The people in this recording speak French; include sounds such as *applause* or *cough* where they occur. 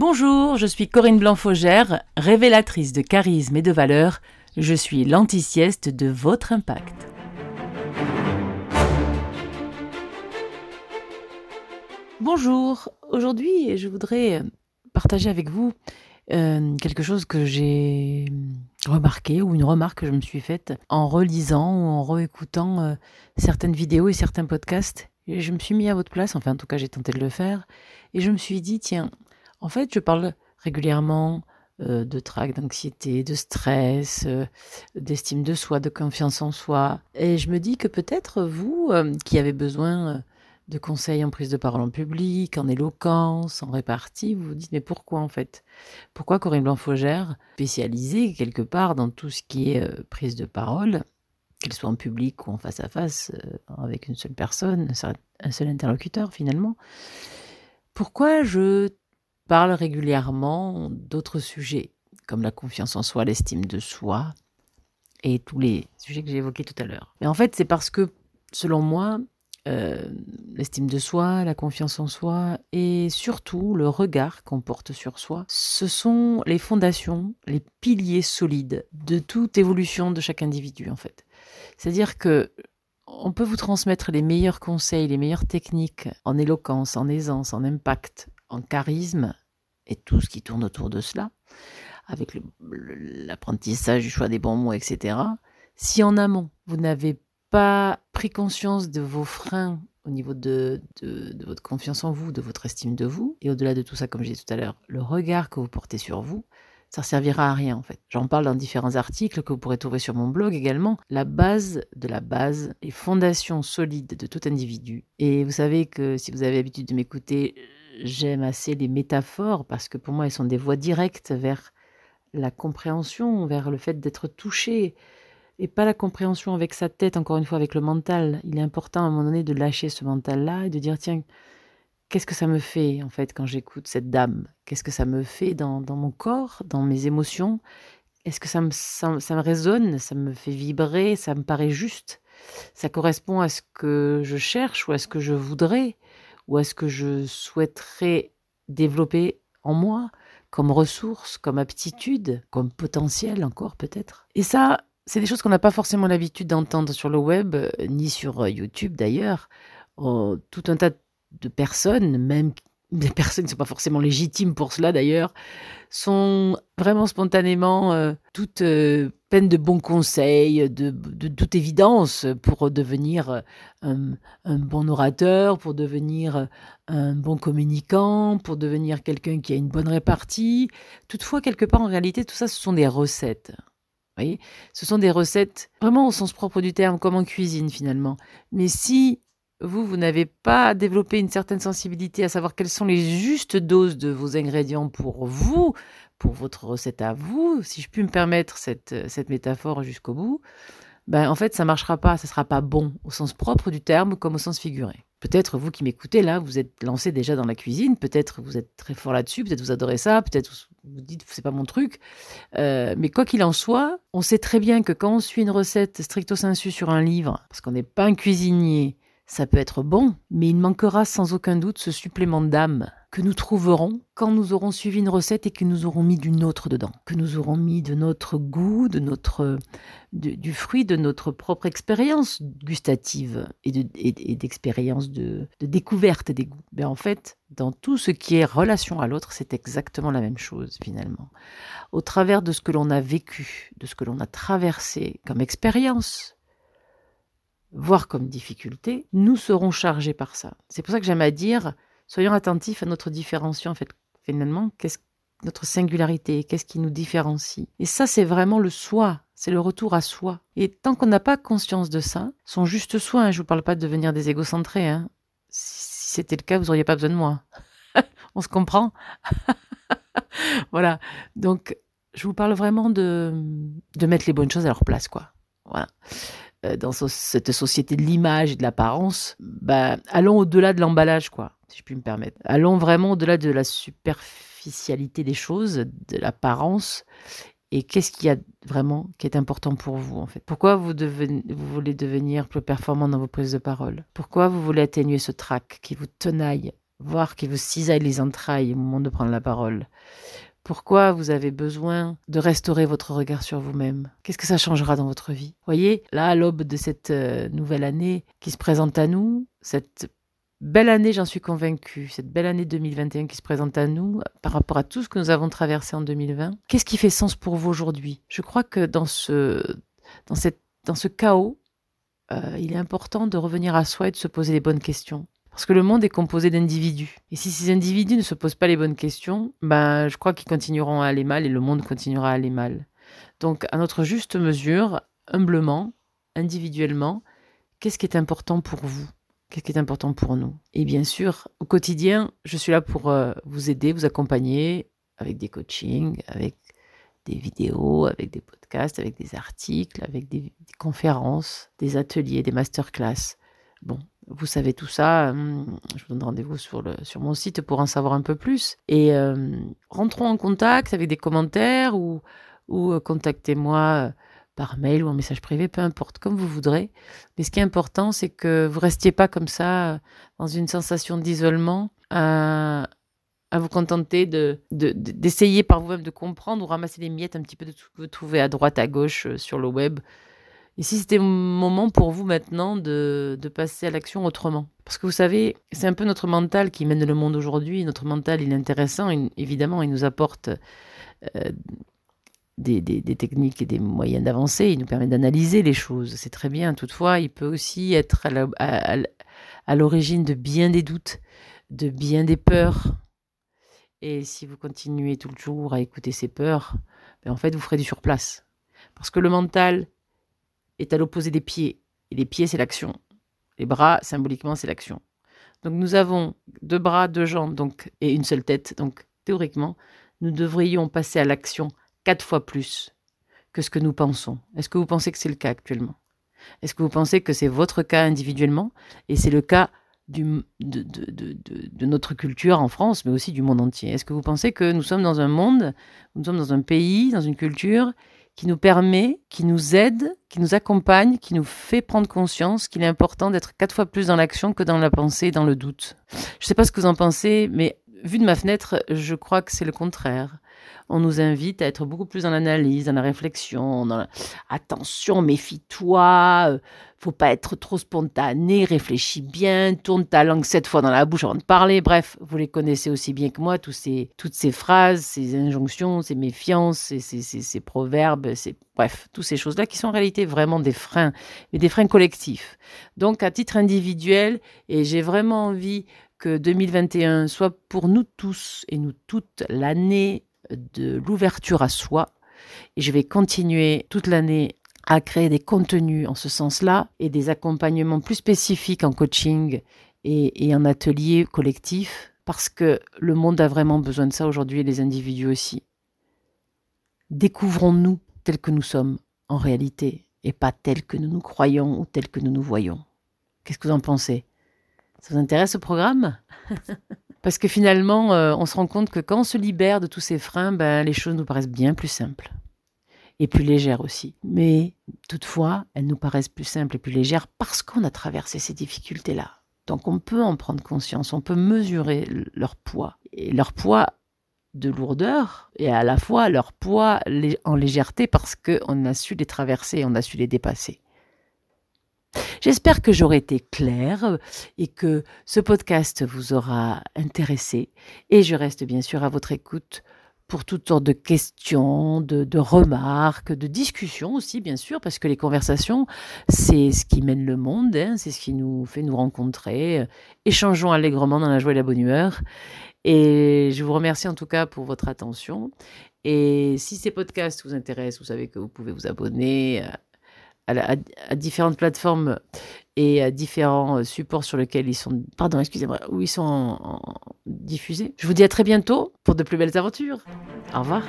Bonjour, je suis Corinne Blanc-Faugère, révélatrice de charisme et de valeur. Je suis l'anti-sieste de votre impact. Bonjour, aujourd'hui je voudrais partager avec vous euh, quelque chose que j'ai remarqué ou une remarque que je me suis faite en relisant ou en réécoutant euh, certaines vidéos et certains podcasts. Et je me suis mis à votre place, enfin en tout cas j'ai tenté de le faire, et je me suis dit, tiens, en fait je parle régulièrement euh, de trac, d'anxiété, de stress, d'estime de soi, de confiance en soi. Et je me dis que peut-être vous, qui avez besoin de conseils en prise de parole en public, en éloquence, en répartie, vous vous dites mais pourquoi en fait? Pourquoi Corinne Blanc-Faugère, spécialisée quelque part dans tout ce qui est euh, prise de parole, qu'elle soit en public ou en face à face, euh, avec une seule personne, un seul interlocuteur finalement, pourquoi je parle régulièrement d'autres sujets, comme la confiance en soi, l'estime de soi, et tous les sujets que j'ai évoqués tout à l'heure. Mais en fait, c'est parce que, selon moi, euh, l'estime de soi, la confiance en soi et surtout le regard qu'on porte sur soi, ce sont les fondations, les piliers solides de toute évolution de chaque individu en fait. C'est-à-dire que on peut vous transmettre les meilleurs conseils, les meilleures techniques en éloquence, en aisance, en impact, en charisme et tout ce qui tourne autour de cela, avec l'apprentissage du choix des bons mots, etc. Si en amont, vous n'avez pas pris conscience de vos freins au niveau de, de, votre confiance en vous, de votre estime de vous, et au-delà de tout ça, comme j'ai dit tout à l'heure, le regard que vous portez sur vous, ça ne servira à rien en fait. J'en parle dans différents articles que vous pourrez trouver sur mon blog également. La base de la base, les fondations solides de tout individu. Et vous savez que si vous avez l'habitude de m'écouter, j'aime assez les métaphores parce que pour moi elles sont des voies directes vers la compréhension, vers le fait d'être touché, et pas la compréhension avec sa tête, encore une fois avec le mental. Il est important à un moment donné de lâcher ce mental-là et de dire tiens, qu'est-ce que ça me fait en fait quand j'écoute cette dame? Qu'est-ce que ça me fait dans, mon corps, dans mes émotions? Est-ce que ça me, ça, me résonne? Ça me fait vibrer? Ça me paraît juste? Ça correspond à ce que je cherche ou à ce que je voudrais? Ou à ce que je souhaiterais développer en moi comme ressource, comme aptitude, comme potentiel encore peut-être? Et ça, c'est des choses qu'on n'a pas forcément l'habitude d'entendre sur le web, euh, ni sur euh, YouTube d'ailleurs. Oh, tout un tas de personnes, même des personnes qui ne sont pas forcément légitimes pour cela d'ailleurs, sont vraiment spontanément euh, toutes pleines de bons conseils, de, toute évidence, pour devenir un, bon orateur, pour devenir un bon communicant, pour devenir quelqu'un qui a une bonne répartie. Toutefois, quelque part, en réalité, tout ça, ce sont des recettes voyez? Ce sont des recettes vraiment au sens propre du terme, comme en cuisine finalement. Mais si vous, vous n'avez pas développé une certaine sensibilité à savoir quelles sont les justes doses de vos ingrédients pour vous, pour votre recette à vous, si je puis me permettre cette, cette métaphore jusqu'au bout, ben, en fait, ça ne marchera pas, ça ne sera pas bon au sens propre du terme comme au sens figuré. Peut-être vous qui m'écoutez là, vous êtes lancé déjà dans la cuisine, peut-être vous êtes très fort là-dessus, peut-être vous adorez ça, peut-être vous dites c'est pas mon truc. Euh, mais quoi qu'il en soit, on sait très bien que quand on suit une recette stricto sensu sur un livre, parce qu'on n'est pas un cuisinier, ça peut être bon, mais il manquera sans aucun doute ce supplément d'âme que nous trouverons quand nous aurons suivi une recette et que nous aurons mis d'une autre dedans, que nous aurons mis de notre goût, de notre, du fruit de notre propre expérience gustative et d'expérience de, de, découverte des goûts. Mais en fait, dans tout ce qui est relation à l'autre, c'est exactement la même chose finalement. Au travers de ce que l'on a vécu, de ce que l'on a traversé comme expérience, voire comme difficulté, nous serons chargés par ça. C'est pour ça que j'aime à dire, soyons attentifs à notre différenciation, en fait, finalement, qu'est-ce notre singularité, qu'est-ce qui nous différencie. Et ça, c'est vraiment le soi, c'est le retour à soi. Et tant qu'on n'a pas conscience de ça, son juste soi, hein, je ne vous parle pas de devenir des égocentrés, hein. si c'était le cas, vous n'auriez pas besoin de moi. *laughs* On se comprend? *laughs* Voilà, donc je vous parle vraiment de, de mettre les bonnes choses à leur place, quoi. Voilà. Euh, dans cette société de l'image et de l'apparence, bah, allons au-delà de l'emballage, quoi, si je puis me permettre. Allons vraiment au-delà de la superficialité des choses, de l'apparence. Et qu'est-ce qu'il y a vraiment qui est important pour vous, en fait? Pourquoi vous, vous voulez devenir plus performant dans vos prises de parole? Pourquoi vous voulez atténuer ce trac qui vous tenaille voir qui vous cisaille les entrailles au moment de prendre la parole? Pourquoi vous avez besoin de restaurer votre regard sur vous-même? Qu'est-ce que ça changera dans votre vie? Voyez, là, à l'aube de cette euh, nouvelle année qui se présente à nous, cette belle année, j'en suis convaincue, cette belle année 2021 qui se présente à nous par rapport à tout ce que nous avons traversé en 2020, qu'est-ce qui fait sens pour vous aujourd'hui? Je crois que dans ce chaos, euh, il est important de revenir à soi et de se poser les bonnes questions. Parce que le monde est composé d'individus. Et si ces individus ne se posent pas les bonnes questions, ben, je crois qu'ils continueront à aller mal et le monde continuera à aller mal. Donc, à notre juste mesure, humblement, individuellement, qu'est-ce qui est important pour vous? Qu'est-ce qui est important pour nous? Et bien sûr, au quotidien, je suis là pour euh, vous aider, vous accompagner avec des coachings, avec des vidéos, avec des podcasts, avec des articles, avec des, des conférences, des ateliers, des masterclass. Bon, vous savez tout ça. Hum, je vous donne rendez-vous sur, sur mon site pour en savoir un peu plus. Et euh, rentrons en contact avec des commentaires ou, ou euh, contactez-moi euh, par mail ou en message privé, peu importe, comme vous voudrez. Mais ce qui est important, c'est que vous restiez pas comme ça dans une sensation d'isolement, à, à, vous contenter de, d'essayer par vous-même de comprendre ou ramasser les miettes un petit peu de tout ce que vous trouvez à droite, à gauche sur le web et si c'était le moment pour vous maintenant de, passer à l'action autrement? Parce que vous savez, c'est un peu notre mental qui mène le monde aujourd'hui. Notre mental, il est intéressant, évidemment, il nous apporte euh, des, techniques et des moyens d'avancer, il nous permet d'analyser les choses, c'est très bien. Toutefois, il peut aussi être à l'origine de bien des doutes, de bien des peurs. Et si vous continuez tout le jour à écouter ces peurs, ben en fait, vous ferez du surplace. Parce que le mental, est à l'opposé des pieds. Et les pieds, c'est l'action. Les bras, symboliquement, c'est l'action. Donc nous avons deux bras, deux jambes donc, et une seule tête. Donc théoriquement, nous devrions passer à l'action quatre fois plus que ce que nous pensons. Est-ce que vous pensez que c'est le cas actuellement? Est-ce que vous pensez que c'est votre cas individuellement? Et c'est le cas du, de, de, de, notre culture en France, mais aussi du monde entier Est-ce que vous pensez que nous sommes dans un monde, nous sommes dans un pays, dans une culture qui nous permet, qui nous aide, qui nous accompagne, qui nous fait prendre conscience qu'il est important d'être quatre fois plus dans l'action que dans la pensée et dans le doute. Je ne sais pas ce que vous en pensez, mais vu de ma fenêtre, je crois que c'est le contraire on nous invite à être beaucoup plus dans l'analyse, dans la réflexion, dans attention, méfie-toi, euh, faut pas être trop spontané, réfléchis bien, tourne ta langue sept fois dans la bouche avant de parler. Bref, vous les connaissez aussi bien que moi, tous ces, toutes ces phrases, ces injonctions, ces méfiances, ces, ces, proverbes, bref, toutes ces choses-là qui sont en réalité vraiment des freins, mais des freins collectifs. Donc, à titre individuel, et j'ai vraiment envie que 2021 soit pour nous tous et nous toutes l'année de l'ouverture à soi. Et je vais continuer toute l'année à créer des contenus en ce sens-là et des accompagnements plus spécifiques en coaching et, en atelier collectif parce que le monde a vraiment besoin de ça aujourd'hui et les individus aussi. Découvrons-nous tels que nous sommes en réalité et pas tels que nous nous croyons ou tels que nous nous voyons. Qu'est-ce que vous en pensez? Ça vous intéresse ce programme *laughs* Parce que finalement, euh, on se rend compte que quand on se libère de tous ces freins, ben, les choses nous paraissent bien plus simples. Et plus légères aussi. Mais toutefois, elles nous paraissent plus simples et plus légères parce qu'on a traversé ces difficultés-là. Donc on peut en prendre conscience, on peut mesurer leur poids. Et leur poids de lourdeur et à la fois leur poids en légèreté parce qu'on a su les traverser, on a su les dépasser. J'espère que j'aurai été claire et que ce podcast vous aura intéressé. Et je reste bien sûr à votre écoute pour toutes sortes de questions, de, remarques, de discussions aussi, bien sûr, parce que les conversations, c'est ce qui mène le monde, hein, c'est ce qui nous fait nous rencontrer. Échangeons allègrement dans la joie et la bonne humeur. Et je vous remercie en tout cas pour votre attention. Et si ces podcasts vous intéressent, vous savez que vous pouvez vous abonner à, différentes plateformes et à différents euh, supports sur lesquels ils sont, pardon, excusez-moi, où ils sont diffusés. Je vous dis à très bientôt pour de plus belles aventures. Au revoir.